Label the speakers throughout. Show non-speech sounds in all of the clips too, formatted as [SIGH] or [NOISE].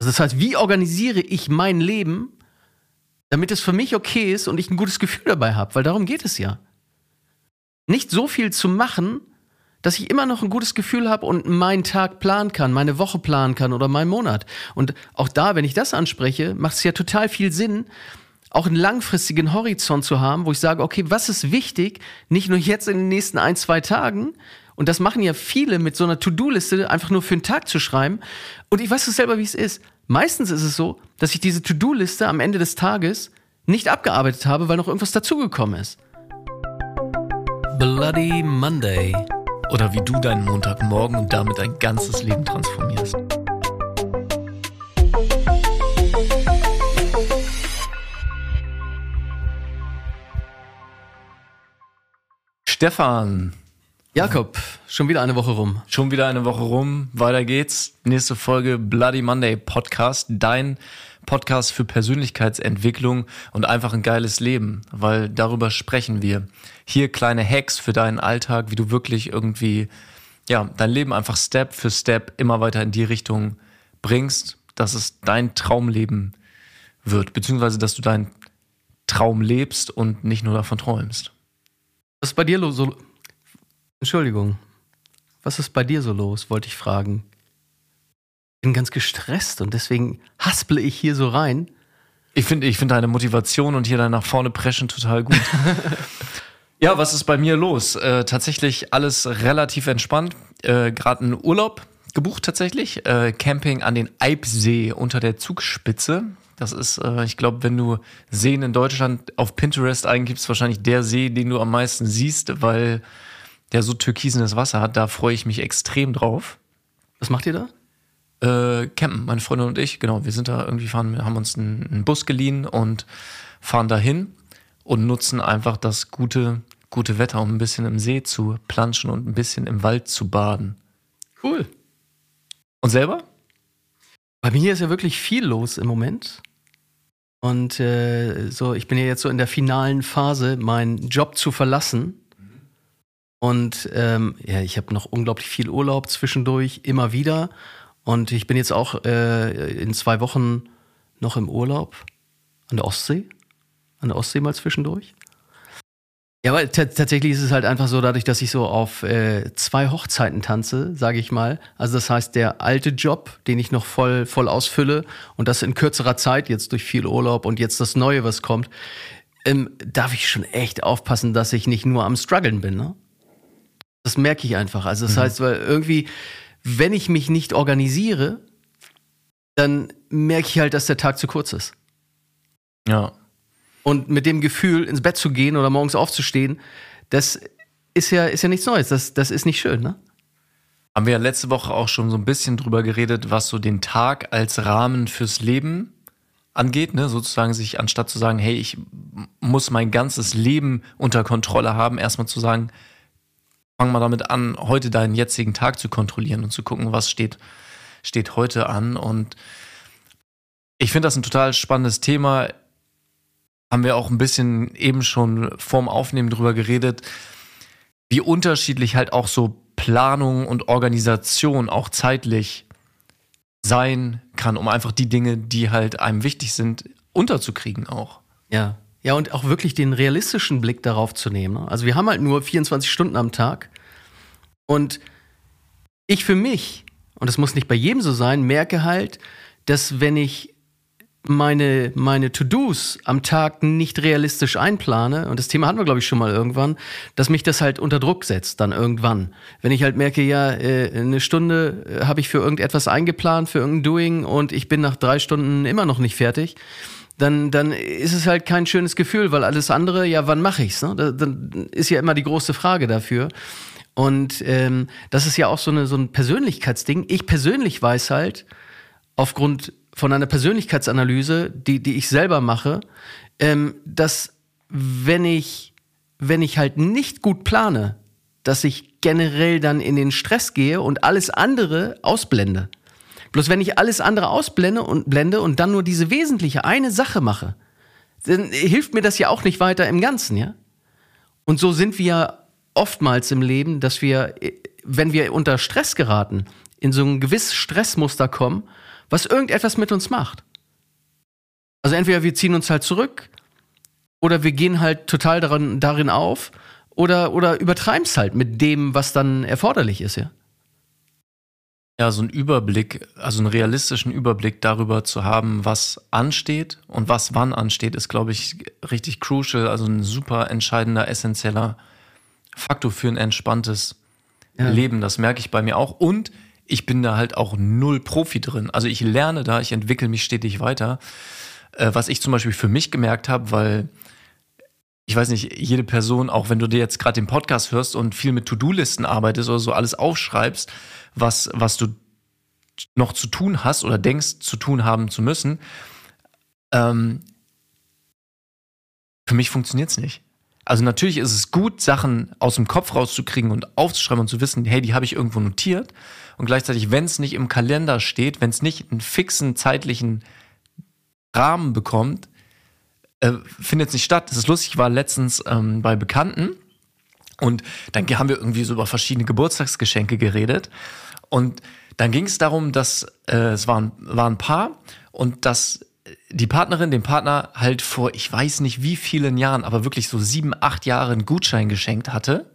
Speaker 1: Also das heißt, wie organisiere ich mein Leben, damit es für mich okay ist und ich ein gutes Gefühl dabei habe? Weil darum geht es ja. Nicht so viel zu machen, dass ich immer noch ein gutes Gefühl habe und meinen Tag planen kann, meine Woche planen kann oder meinen Monat. Und auch da, wenn ich das anspreche, macht es ja total viel Sinn, auch einen langfristigen Horizont zu haben, wo ich sage, okay, was ist wichtig, nicht nur jetzt in den nächsten ein, zwei Tagen, und das machen ja viele mit so einer To-Do-Liste, einfach nur für einen Tag zu schreiben. Und ich weiß es selber, wie es ist. Meistens ist es so, dass ich diese To-Do-Liste am Ende des Tages nicht abgearbeitet habe, weil noch irgendwas dazugekommen ist.
Speaker 2: Bloody Monday. Oder wie du deinen Montagmorgen und damit dein ganzes Leben transformierst. Stefan.
Speaker 1: Jakob, schon wieder eine Woche rum.
Speaker 2: Schon wieder eine Woche rum. Weiter geht's. Nächste Folge Bloody Monday Podcast. Dein Podcast für Persönlichkeitsentwicklung und einfach ein geiles Leben, weil darüber sprechen wir. Hier kleine Hacks für deinen Alltag, wie du wirklich irgendwie, ja, dein Leben einfach Step für Step immer weiter in die Richtung bringst, dass es dein Traumleben wird, beziehungsweise dass du deinen Traum lebst und nicht nur davon träumst.
Speaker 1: Was ist bei dir los? So Entschuldigung. Was ist bei dir so los, wollte ich fragen. Ich bin ganz gestresst und deswegen hasple ich hier so rein.
Speaker 2: Ich finde ich find deine Motivation und hier dein nach vorne preschen total gut. [LAUGHS] ja, was ist bei mir los? Äh, tatsächlich alles relativ entspannt. Äh, Gerade einen Urlaub gebucht tatsächlich. Äh, Camping an den Eibsee unter der Zugspitze. Das ist, äh, ich glaube, wenn du Seen in Deutschland auf Pinterest eingibst, wahrscheinlich der See, den du am meisten siehst, weil der so türkisenes Wasser hat. Da freue ich mich extrem drauf.
Speaker 1: Was macht ihr da?
Speaker 2: Äh, campen, meine Freundin und ich, genau. Wir sind da irgendwie fahren, haben uns einen, einen Bus geliehen und fahren dahin und nutzen einfach das gute, gute Wetter, um ein bisschen im See zu planschen und ein bisschen im Wald zu baden.
Speaker 1: Cool.
Speaker 2: Und selber?
Speaker 1: Bei mir ist ja wirklich viel los im Moment. Und äh, so, ich bin ja jetzt so in der finalen Phase, meinen Job zu verlassen. Und ähm, ja, ich habe noch unglaublich viel Urlaub zwischendurch, immer wieder. Und ich bin jetzt auch äh, in zwei Wochen noch im Urlaub an der Ostsee. An der Ostsee mal zwischendurch. Ja, aber tatsächlich ist es halt einfach so, dadurch, dass ich so auf äh, zwei Hochzeiten tanze, sage ich mal. Also das heißt, der alte Job, den ich noch voll, voll ausfülle und das in kürzerer Zeit, jetzt durch viel Urlaub und jetzt das Neue, was kommt, ähm, darf ich schon echt aufpassen, dass ich nicht nur am struggeln bin. Ne? Das merke ich einfach. Also das mhm. heißt, weil irgendwie, wenn ich mich nicht organisiere, dann merke ich halt, dass der Tag zu kurz ist.
Speaker 2: Ja.
Speaker 1: Und mit dem Gefühl, ins Bett zu gehen oder morgens aufzustehen, das ist ja, ist ja nichts Neues. Das, das ist nicht schön, ne?
Speaker 2: Haben wir ja letzte Woche auch schon so ein bisschen drüber geredet, was so den Tag als Rahmen fürs Leben angeht, ne? Sozusagen sich, anstatt zu sagen, hey, ich muss mein ganzes Leben unter Kontrolle haben, erstmal zu sagen, fang mal damit an, heute deinen jetzigen Tag zu kontrollieren und zu gucken, was steht, steht heute an. Und ich finde das ein total spannendes Thema haben wir auch ein bisschen eben schon vorm Aufnehmen drüber geredet, wie unterschiedlich halt auch so Planung und Organisation auch zeitlich sein kann, um einfach die Dinge, die halt einem wichtig sind, unterzukriegen auch.
Speaker 1: Ja. Ja, und auch wirklich den realistischen Blick darauf zu nehmen. Ne? Also wir haben halt nur 24 Stunden am Tag. Und ich für mich, und das muss nicht bei jedem so sein, merke halt, dass wenn ich meine, meine To-Dos am Tag nicht realistisch einplane, und das Thema hatten wir, glaube ich, schon mal irgendwann, dass mich das halt unter Druck setzt, dann irgendwann. Wenn ich halt merke, ja, äh, eine Stunde äh, habe ich für irgendetwas eingeplant, für irgendein Doing, und ich bin nach drei Stunden immer noch nicht fertig, dann, dann ist es halt kein schönes Gefühl, weil alles andere, ja, wann mache ich's? Ne? Dann ist ja immer die große Frage dafür. Und ähm, das ist ja auch so, eine, so ein Persönlichkeitsding. Ich persönlich weiß halt, aufgrund von einer Persönlichkeitsanalyse, die, die ich selber mache, ähm, dass wenn ich, wenn ich halt nicht gut plane, dass ich generell dann in den Stress gehe und alles andere ausblende. Bloß wenn ich alles andere ausblende und blende und dann nur diese wesentliche eine Sache mache, dann hilft mir das ja auch nicht weiter im Ganzen, ja? Und so sind wir oftmals im Leben, dass wir, wenn wir unter Stress geraten, in so ein gewisses Stressmuster kommen, was irgendetwas mit uns macht. Also entweder wir ziehen uns halt zurück oder wir gehen halt total daran, darin auf oder, oder übertreiben es halt mit dem, was dann erforderlich ist, ja.
Speaker 2: Ja, so einen Überblick, also einen realistischen Überblick darüber zu haben, was ansteht und was wann ansteht, ist, glaube ich, richtig crucial. Also ein super entscheidender, essentieller Faktor für ein entspanntes ja. Leben. Das merke ich bei mir auch. Und ich bin da halt auch null Profi drin. Also ich lerne da, ich entwickle mich stetig weiter. Äh, was ich zum Beispiel für mich gemerkt habe, weil ich weiß nicht, jede Person, auch wenn du dir jetzt gerade den Podcast hörst und viel mit To-Do-Listen arbeitest oder so alles aufschreibst, was, was du noch zu tun hast oder denkst zu tun haben zu müssen, ähm, für mich funktioniert es nicht. Also natürlich ist es gut, Sachen aus dem Kopf rauszukriegen und aufzuschreiben und zu wissen, hey, die habe ich irgendwo notiert. Und gleichzeitig, wenn es nicht im Kalender steht, wenn es nicht einen fixen zeitlichen Rahmen bekommt, äh, findet nicht statt. Das ist lustig, ich war letztens ähm, bei Bekannten und dann haben wir irgendwie so über verschiedene Geburtstagsgeschenke geredet. Und dann ging es darum, dass äh, es waren, waren ein Paar und dass die Partnerin dem Partner halt vor, ich weiß nicht wie vielen Jahren, aber wirklich so sieben, acht Jahre einen Gutschein geschenkt hatte.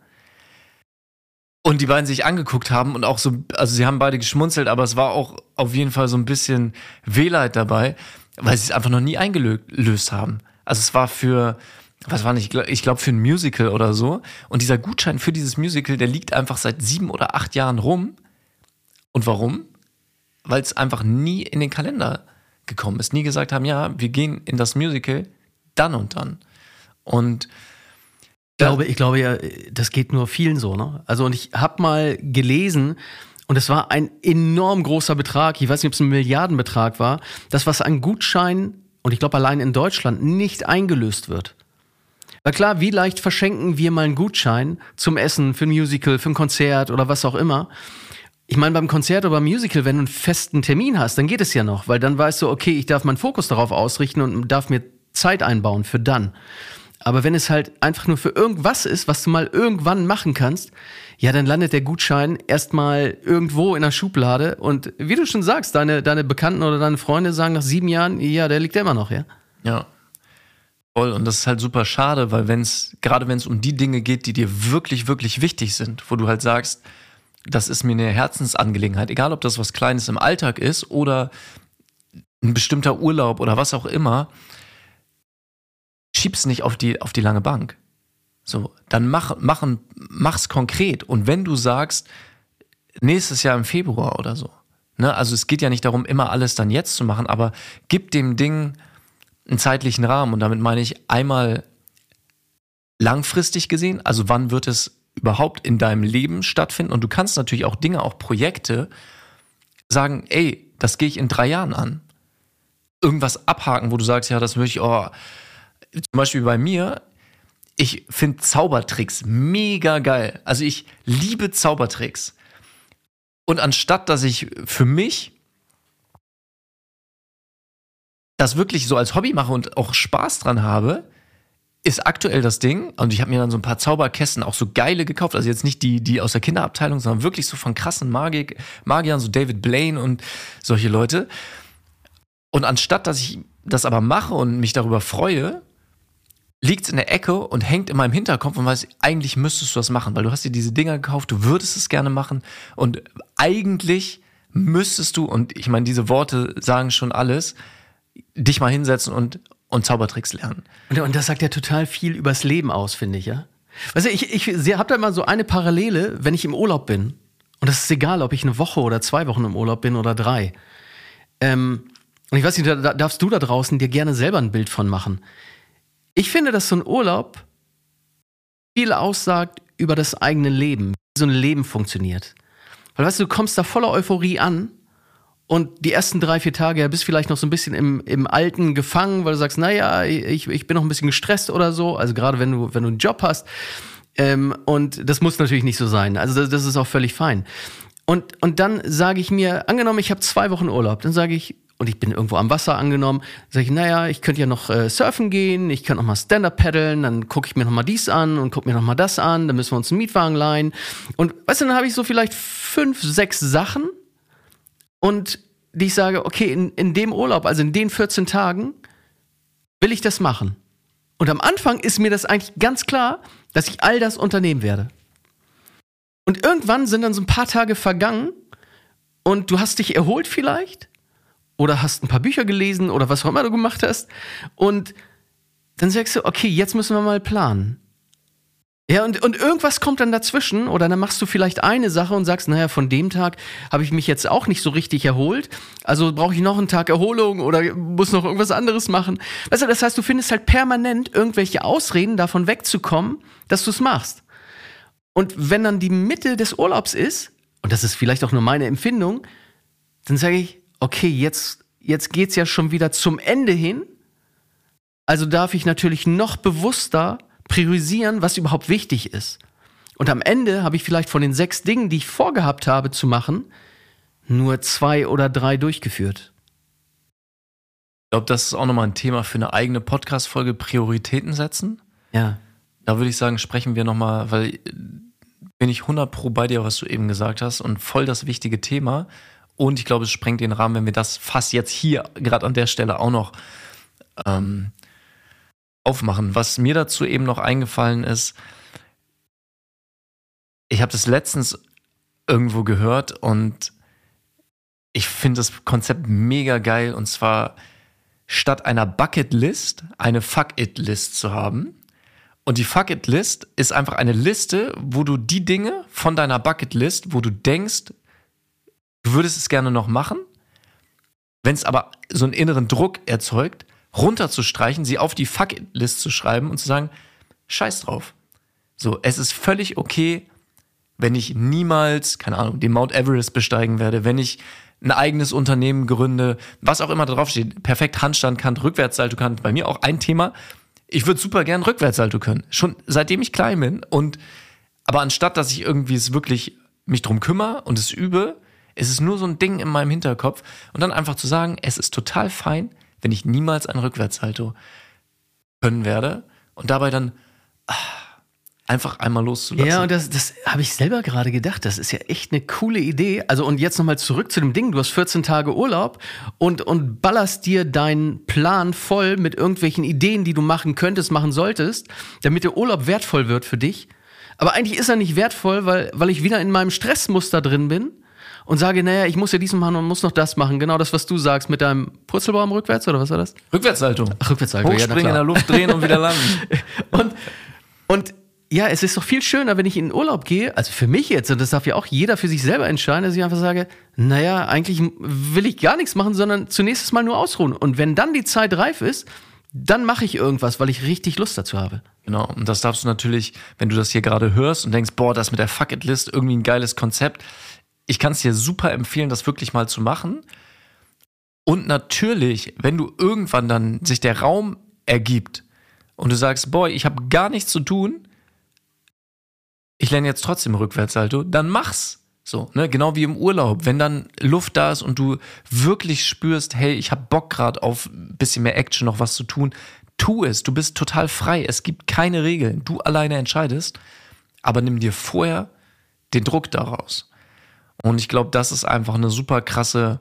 Speaker 2: Und die beiden sich angeguckt haben und auch so, also sie haben beide geschmunzelt, aber es war auch auf jeden Fall so ein bisschen Wehleid dabei, weil sie es einfach noch nie eingelöst haben. Also es war für, was war nicht, ich glaube für ein Musical oder so. Und dieser Gutschein für dieses Musical, der liegt einfach seit sieben oder acht Jahren rum. Und warum? Weil es einfach nie in den Kalender gekommen ist. Nie gesagt haben, ja, wir gehen in das Musical dann und dann. Und
Speaker 1: ich glaube, ich glaube ja, das geht nur vielen so, ne? Also, und ich habe mal gelesen, und es war ein enorm großer Betrag, ich weiß nicht, ob es ein Milliardenbetrag war, das, was an Gutschein, und ich glaube allein in Deutschland, nicht eingelöst wird. Na klar, wie leicht verschenken wir mal einen Gutschein zum Essen, für ein Musical, für ein Konzert oder was auch immer. Ich meine, beim Konzert oder beim Musical, wenn du einen festen Termin hast, dann geht es ja noch, weil dann weißt du, okay, ich darf meinen Fokus darauf ausrichten und darf mir Zeit einbauen für dann. Aber wenn es halt einfach nur für irgendwas ist, was du mal irgendwann machen kannst, ja, dann landet der Gutschein erstmal irgendwo in der Schublade und wie du schon sagst, deine, deine Bekannten oder deine Freunde sagen nach sieben Jahren, ja, der liegt ja immer noch, ja.
Speaker 2: Ja. Voll. Und das ist halt super schade, weil wenn es, gerade wenn es um die Dinge geht, die dir wirklich, wirklich wichtig sind, wo du halt sagst, das ist mir eine Herzensangelegenheit, egal ob das was Kleines im Alltag ist oder ein bestimmter Urlaub oder was auch immer, schieb's nicht auf die, auf die lange Bank. So, dann mach, machen, mach's konkret. Und wenn du sagst, nächstes Jahr im Februar oder so, ne, also es geht ja nicht darum, immer alles dann jetzt zu machen, aber gib dem Ding einen zeitlichen Rahmen. Und damit meine ich einmal langfristig gesehen, also wann wird es überhaupt in deinem Leben stattfinden? Und du kannst natürlich auch Dinge, auch Projekte sagen, ey, das gehe ich in drei Jahren an. Irgendwas abhaken, wo du sagst, ja, das möchte ich, oh, zum Beispiel bei mir, ich finde Zaubertricks mega geil. Also ich liebe Zaubertricks. Und anstatt, dass ich für mich das wirklich so als Hobby mache und auch Spaß dran habe, ist aktuell das Ding. Und ich habe mir dann so ein paar Zauberkästen auch so geile gekauft. Also jetzt nicht die, die aus der Kinderabteilung, sondern wirklich so von krassen Magik, Magiern, so David Blaine und solche Leute. Und anstatt, dass ich das aber mache und mich darüber freue, liegt in der Ecke und hängt in meinem Hinterkopf und weiß, eigentlich müsstest du das machen, weil du hast dir diese Dinger gekauft, du würdest es gerne machen und eigentlich müsstest du, und ich meine, diese Worte sagen schon alles, dich mal hinsetzen und, und Zaubertricks lernen.
Speaker 1: Und, und das sagt ja total viel übers Leben aus, finde ich, ja. Weißt du, ich, ich habe da mal so eine Parallele, wenn ich im Urlaub bin. Und das ist egal, ob ich eine Woche oder zwei Wochen im Urlaub bin oder drei. Ähm, und ich weiß nicht, da darfst du da draußen dir gerne selber ein Bild von machen. Ich finde, dass so ein Urlaub viel aussagt über das eigene Leben, wie so ein Leben funktioniert. Weil weißt du, du kommst da voller Euphorie an und die ersten drei, vier Tage bist vielleicht noch so ein bisschen im, im Alten gefangen, weil du sagst, naja, ich, ich bin noch ein bisschen gestresst oder so. Also gerade wenn du, wenn du einen Job hast. Ähm, und das muss natürlich nicht so sein. Also das, das ist auch völlig fein. Und, und dann sage ich mir, angenommen, ich habe zwei Wochen Urlaub, dann sage ich, und ich bin irgendwo am Wasser angenommen, sage ich, naja, ich könnte ja noch äh, surfen gehen, ich könnte noch mal Stand-Up paddeln, dann gucke ich mir noch mal dies an und gucke mir noch mal das an, dann müssen wir uns einen Mietwagen leihen. Und weißt du, dann habe ich so vielleicht fünf, sechs Sachen, und die ich sage, okay, in, in dem Urlaub, also in den 14 Tagen, will ich das machen. Und am Anfang ist mir das eigentlich ganz klar, dass ich all das unternehmen werde. Und irgendwann sind dann so ein paar Tage vergangen und du hast dich erholt vielleicht oder hast ein paar Bücher gelesen oder was auch immer du gemacht hast und dann sagst du, okay, jetzt müssen wir mal planen. Ja, und, und irgendwas kommt dann dazwischen oder dann machst du vielleicht eine Sache und sagst, naja, von dem Tag habe ich mich jetzt auch nicht so richtig erholt, also brauche ich noch einen Tag Erholung oder muss noch irgendwas anderes machen. Weißt du, das heißt, du findest halt permanent irgendwelche Ausreden, davon wegzukommen, dass du es machst. Und wenn dann die Mitte des Urlaubs ist, und das ist vielleicht auch nur meine Empfindung, dann sage ich, okay, jetzt, jetzt geht's ja schon wieder zum Ende hin. Also darf ich natürlich noch bewusster priorisieren, was überhaupt wichtig ist. Und am Ende habe ich vielleicht von den sechs Dingen, die ich vorgehabt habe zu machen, nur zwei oder drei durchgeführt.
Speaker 2: Ich glaube, das ist auch nochmal ein Thema für eine eigene Podcast-Folge, Prioritäten setzen.
Speaker 1: Ja.
Speaker 2: Da würde ich sagen, sprechen wir nochmal, weil bin ich 100 pro bei dir, was du eben gesagt hast und voll das wichtige Thema. Und ich glaube, es sprengt den Rahmen, wenn wir das fast jetzt hier, gerade an der Stelle auch noch ähm, aufmachen. Was mir dazu eben noch eingefallen ist, ich habe das letztens irgendwo gehört und ich finde das Konzept mega geil und zwar statt einer Bucket-List eine Fuck-It-List zu haben. Und die Fuck-It-List ist einfach eine Liste, wo du die Dinge von deiner Bucket-List, wo du denkst, du würdest es gerne noch machen, wenn es aber so einen inneren Druck erzeugt, runterzustreichen, sie auf die Fuck-It-List zu schreiben und zu sagen, scheiß drauf. So, es ist völlig okay, wenn ich niemals, keine Ahnung, den Mount Everest besteigen werde, wenn ich ein eigenes Unternehmen gründe, was auch immer da drauf steht, perfekt Handstand kann, Rückwärtssalto kann, bei mir auch ein Thema. Ich würde super gern Rückwärtssalto können, schon seitdem ich klein bin und aber anstatt dass ich irgendwie es wirklich mich drum kümmere und es übe, ist es nur so ein Ding in meinem Hinterkopf und dann einfach zu sagen, es ist total fein, wenn ich niemals ein Rückwärtssalto können werde und dabei dann ah, einfach einmal loszulassen.
Speaker 1: Ja, und das, das habe ich selber gerade gedacht. Das ist ja echt eine coole Idee. Also, und jetzt nochmal zurück zu dem Ding. Du hast 14 Tage Urlaub und, und ballerst dir deinen Plan voll mit irgendwelchen Ideen, die du machen könntest, machen solltest, damit der Urlaub wertvoll wird für dich. Aber eigentlich ist er nicht wertvoll, weil, weil ich wieder in meinem Stressmuster drin bin und sage, naja, ich muss ja dies machen und muss noch das machen. Genau das, was du sagst mit deinem Purzelbaum rückwärts oder was war das?
Speaker 2: Rückwärtssalto.
Speaker 1: Ach, Rückwärtssalto,
Speaker 2: Hochspringen ja, in der Luft drehen und wieder landen. [LAUGHS]
Speaker 1: und, und ja, es ist doch viel schöner, wenn ich in den Urlaub gehe, also für mich jetzt, und das darf ja auch jeder für sich selber entscheiden, dass ich einfach sage, naja, eigentlich will ich gar nichts machen, sondern zunächst mal nur ausruhen. Und wenn dann die Zeit reif ist, dann mache ich irgendwas, weil ich richtig Lust dazu habe.
Speaker 2: Genau, und das darfst du natürlich, wenn du das hier gerade hörst und denkst, boah, das mit der Fuck-It-List, irgendwie ein geiles Konzept, ich kann es dir super empfehlen, das wirklich mal zu machen. Und natürlich, wenn du irgendwann dann sich der Raum ergibt und du sagst, boy, ich habe gar nichts zu tun, ich lerne jetzt trotzdem Rückwärtssalto, dann mach's. So, ne, genau wie im Urlaub, wenn dann Luft da ist und du wirklich spürst, hey, ich habe Bock gerade auf ein bisschen mehr Action, noch was zu tun, tu es. Du bist total frei. Es gibt keine Regeln. Du alleine entscheidest, aber nimm dir vorher den Druck daraus. Und ich glaube, das ist einfach eine super krasse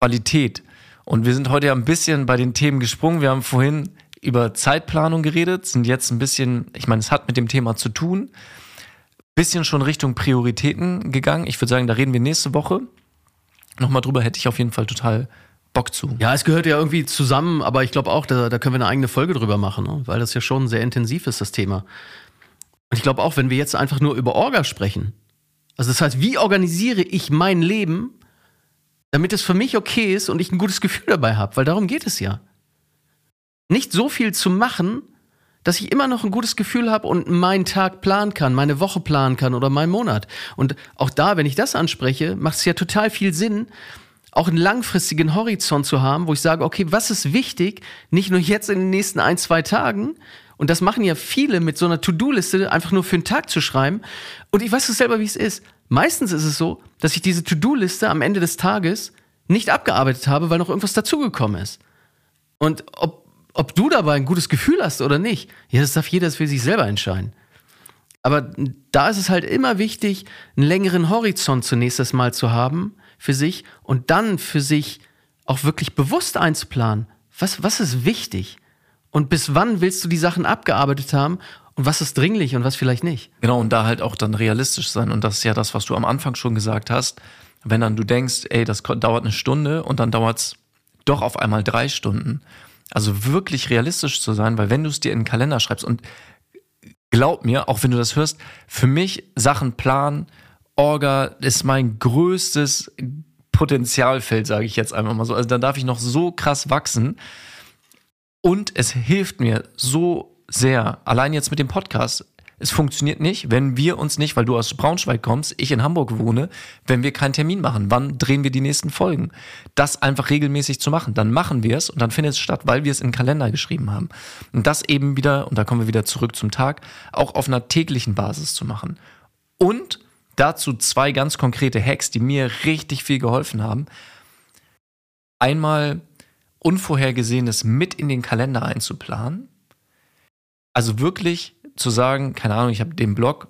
Speaker 2: Qualität. Und wir sind heute ja ein bisschen bei den Themen gesprungen. Wir haben vorhin über Zeitplanung geredet, sind jetzt ein bisschen, ich meine, es hat mit dem Thema zu tun, bisschen schon Richtung Prioritäten gegangen. Ich würde sagen, da reden wir nächste Woche nochmal drüber, hätte ich auf jeden Fall total Bock zu.
Speaker 1: Ja, es gehört ja irgendwie zusammen, aber ich glaube auch, da, da können wir eine eigene Folge drüber machen, ne? weil das ja schon sehr intensiv ist, das Thema. Und ich glaube auch, wenn wir jetzt einfach nur über Orga sprechen, also das heißt, wie organisiere ich mein Leben, damit es für mich okay ist und ich ein gutes Gefühl dabei habe, weil darum geht es ja. Nicht so viel zu machen, dass ich immer noch ein gutes Gefühl habe und meinen Tag planen kann, meine Woche planen kann oder meinen Monat. Und auch da, wenn ich das anspreche, macht es ja total viel Sinn, auch einen langfristigen Horizont zu haben, wo ich sage, okay, was ist wichtig, nicht nur jetzt in den nächsten ein, zwei Tagen, und das machen ja viele mit so einer To-Do-Liste, einfach nur für einen Tag zu schreiben. Und ich weiß es selber, wie es ist. Meistens ist es so, dass ich diese To-Do-Liste am Ende des Tages nicht abgearbeitet habe, weil noch irgendwas dazugekommen ist. Und ob, ob du dabei ein gutes Gefühl hast oder nicht, ja, das darf jeder für sich selber entscheiden. Aber da ist es halt immer wichtig, einen längeren Horizont zunächst einmal zu haben, für sich und dann für sich auch wirklich bewusst einzuplanen. Was, was ist wichtig? Und bis wann willst du die Sachen abgearbeitet haben? Und was ist dringlich und was vielleicht nicht?
Speaker 2: Genau, und da halt auch dann realistisch sein. Und das ist ja das, was du am Anfang schon gesagt hast. Wenn dann du denkst, ey, das dauert eine Stunde und dann dauert es doch auf einmal drei Stunden. Also wirklich realistisch zu sein, weil wenn du es dir in den Kalender schreibst und glaub mir, auch wenn du das hörst, für mich Sachen planen, Orga ist mein größtes Potenzialfeld, sage ich jetzt einfach mal so. Also da darf ich noch so krass wachsen. Und es hilft mir so sehr, allein jetzt mit dem Podcast. Es funktioniert nicht, wenn wir uns nicht, weil du aus Braunschweig kommst, ich in Hamburg wohne, wenn wir keinen Termin machen. Wann drehen wir die nächsten Folgen? Das einfach regelmäßig zu machen. Dann machen wir es und dann findet es statt, weil wir es in den Kalender geschrieben haben. Und das eben wieder, und da kommen wir wieder zurück zum Tag, auch auf einer täglichen Basis zu machen. Und dazu zwei ganz konkrete Hacks, die mir richtig viel geholfen haben. Einmal Unvorhergesehenes mit in den Kalender einzuplanen. Also wirklich zu sagen, keine Ahnung, ich habe den Blog,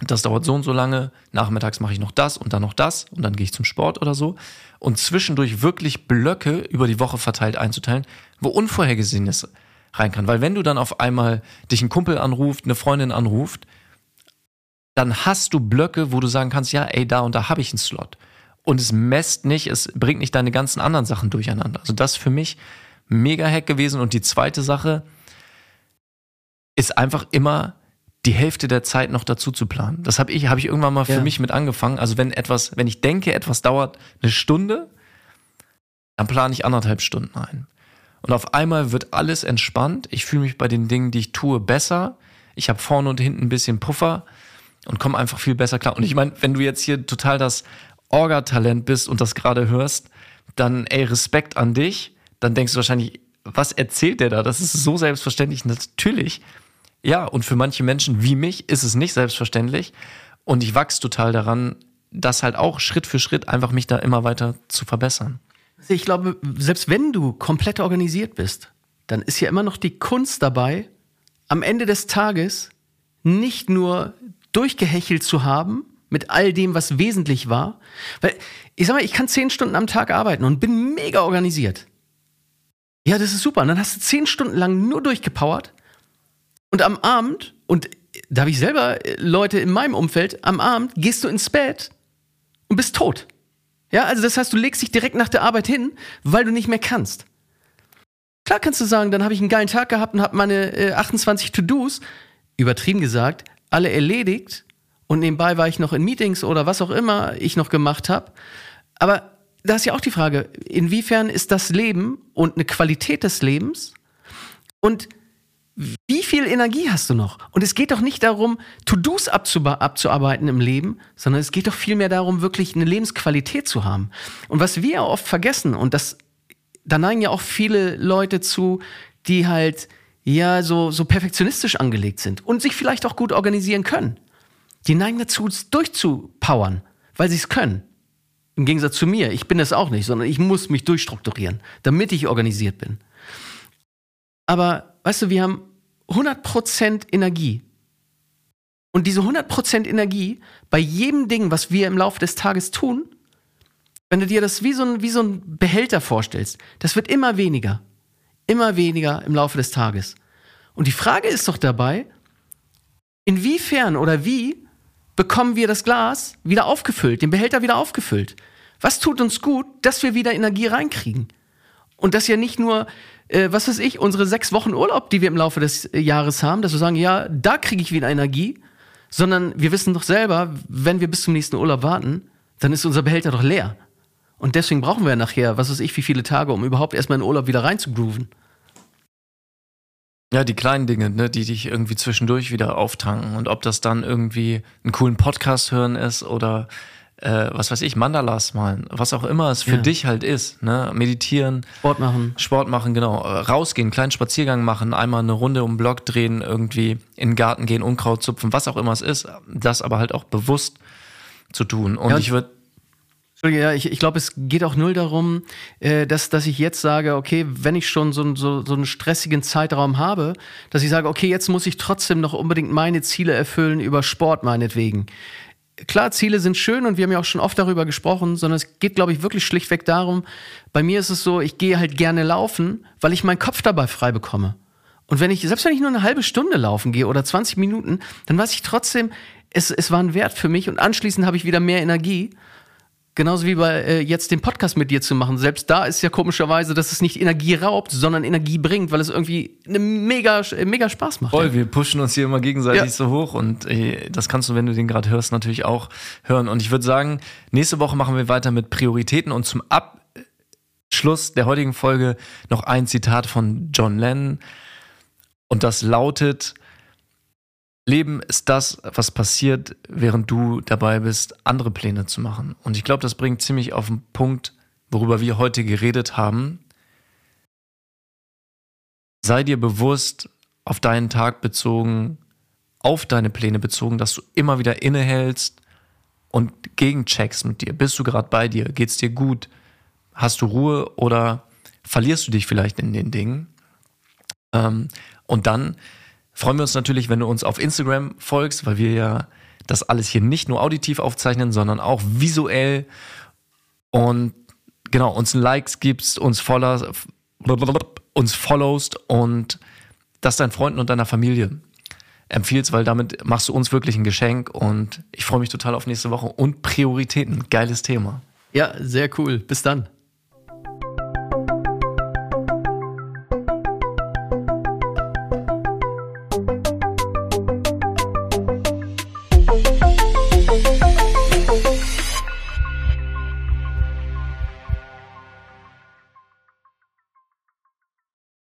Speaker 2: das dauert so und so lange, nachmittags mache ich noch das und dann noch das und dann gehe ich zum Sport oder so. Und zwischendurch wirklich Blöcke über die Woche verteilt einzuteilen, wo Unvorhergesehenes rein kann. Weil wenn du dann auf einmal dich ein Kumpel anruft, eine Freundin anruft, dann hast du Blöcke, wo du sagen kannst, ja, ey, da und da habe ich einen Slot. Und es messt nicht, es bringt nicht deine ganzen anderen Sachen durcheinander. Also das ist für mich mega Hack gewesen. Und die zweite Sache, ist einfach immer die Hälfte der Zeit noch dazu zu planen. Das habe ich, habe ich irgendwann mal für ja. mich mit angefangen. Also wenn etwas, wenn ich denke, etwas dauert eine Stunde, dann plane ich anderthalb Stunden ein. Und auf einmal wird alles entspannt. Ich fühle mich bei den Dingen, die ich tue, besser. Ich habe vorne und hinten ein bisschen Puffer und komme einfach viel besser klar. Und ich meine, wenn du jetzt hier total das Orga-Talent bist und das gerade hörst, dann ey, Respekt an dich. Dann denkst du wahrscheinlich, was erzählt der da? Das ist so selbstverständlich. Natürlich ja, und für manche Menschen wie mich ist es nicht selbstverständlich. Und ich wachse total daran, das halt auch Schritt für Schritt einfach mich da immer weiter zu verbessern.
Speaker 1: Ich glaube, selbst wenn du komplett organisiert bist, dann ist ja immer noch die Kunst dabei, am Ende des Tages nicht nur durchgehechelt zu haben mit all dem, was wesentlich war. Weil, ich sag mal, ich kann zehn Stunden am Tag arbeiten und bin mega organisiert. Ja, das ist super. Und dann hast du zehn Stunden lang nur durchgepowert und am Abend, und da habe ich selber äh, Leute in meinem Umfeld, am Abend gehst du ins Bett und bist tot. Ja, also das heißt, du legst dich direkt nach der Arbeit hin, weil du nicht mehr kannst. Klar kannst du sagen, dann habe ich einen geilen Tag gehabt und habe meine äh, 28 To-Dos, übertrieben gesagt, alle erledigt und nebenbei war ich noch in Meetings oder was auch immer ich noch gemacht habe. Aber da ist ja auch die Frage, inwiefern ist das Leben und eine Qualität des Lebens und wie viel Energie hast du noch? Und es geht doch nicht darum, To-Dos abzuarbeiten im Leben, sondern es geht doch vielmehr darum, wirklich eine Lebensqualität zu haben. Und was wir oft vergessen, und das, da neigen ja auch viele Leute zu, die halt ja so, so perfektionistisch angelegt sind und sich vielleicht auch gut organisieren können. Die neigen dazu, durchzupowern, weil sie es können. Im Gegensatz zu mir. Ich bin das auch nicht, sondern ich muss mich durchstrukturieren, damit ich organisiert bin. Aber weißt du, wir haben 100% Energie. Und diese 100% Energie bei jedem Ding, was wir im Laufe des Tages tun, wenn du dir das wie so, ein, wie so ein Behälter vorstellst, das wird immer weniger. Immer weniger im Laufe des Tages. Und die Frage ist doch dabei, inwiefern oder wie bekommen wir das Glas wieder aufgefüllt, den Behälter wieder aufgefüllt? Was tut uns gut, dass wir wieder Energie reinkriegen? Und das ja nicht nur äh, was weiß ich, unsere sechs Wochen Urlaub, die wir im Laufe des Jahres haben, dass wir sagen, ja, da kriege ich wieder Energie, sondern wir wissen doch selber, wenn wir bis zum nächsten Urlaub warten, dann ist unser Behälter doch leer. Und deswegen brauchen wir nachher, was weiß ich, wie viele Tage, um überhaupt erstmal in den Urlaub wieder reinzugrooven.
Speaker 2: Ja, die kleinen Dinge, ne, die dich irgendwie zwischendurch wieder auftanken. Und ob das dann irgendwie einen coolen Podcast hören ist oder äh, was weiß ich, Mandalas malen, was auch immer es für ja. dich halt ist, ne? Meditieren,
Speaker 1: Sport machen.
Speaker 2: Sport machen, genau. Rausgehen, kleinen Spaziergang machen, einmal eine Runde um den Block drehen, irgendwie in den Garten gehen, Unkraut zupfen, was auch immer es ist, das aber halt auch bewusst zu tun. Und ja, ich würde
Speaker 1: ja, ich, ich glaube, es geht auch null darum, äh, dass, dass ich jetzt sage, okay, wenn ich schon so, so, so einen stressigen Zeitraum habe, dass ich sage, okay, jetzt muss ich trotzdem noch unbedingt meine Ziele erfüllen über Sport meinetwegen klar, Ziele sind schön und wir haben ja auch schon oft darüber gesprochen, sondern es geht, glaube ich, wirklich schlichtweg darum, bei mir ist es so, ich gehe halt gerne laufen, weil ich meinen Kopf dabei frei bekomme. Und wenn ich, selbst wenn ich nur eine halbe Stunde laufen gehe oder 20 Minuten, dann weiß ich trotzdem, es, es war ein Wert für mich und anschließend habe ich wieder mehr Energie. Genauso wie bei äh, jetzt den Podcast mit dir zu machen. Selbst da ist ja komischerweise, dass es nicht Energie raubt, sondern Energie bringt, weil es irgendwie eine mega, äh, mega Spaß macht.
Speaker 2: Voll, ja. wir pushen uns hier immer gegenseitig ja. so hoch und äh, das kannst du, wenn du den gerade hörst, natürlich auch hören. Und ich würde sagen, nächste Woche machen wir weiter mit Prioritäten und zum Abschluss der heutigen Folge noch ein Zitat von John Lennon. Und das lautet, Leben ist das, was passiert, während du dabei bist, andere Pläne zu machen. Und ich glaube, das bringt ziemlich auf den Punkt, worüber wir heute geredet haben. Sei dir bewusst, auf deinen Tag bezogen, auf deine Pläne bezogen, dass du immer wieder innehältst und gegencheckst mit dir. Bist du gerade bei dir? Geht's dir gut? Hast du Ruhe oder verlierst du dich vielleicht in den Dingen? Ähm, und dann freuen wir uns natürlich, wenn du uns auf Instagram folgst, weil wir ja das alles hier nicht nur auditiv aufzeichnen, sondern auch visuell. Und genau, uns Likes gibst, uns, uns followst und das deinen Freunden und deiner Familie empfiehlst, weil damit machst du uns wirklich ein Geschenk und ich freue mich total auf nächste Woche und Prioritäten. Geiles Thema.
Speaker 1: Ja, sehr cool. Bis dann.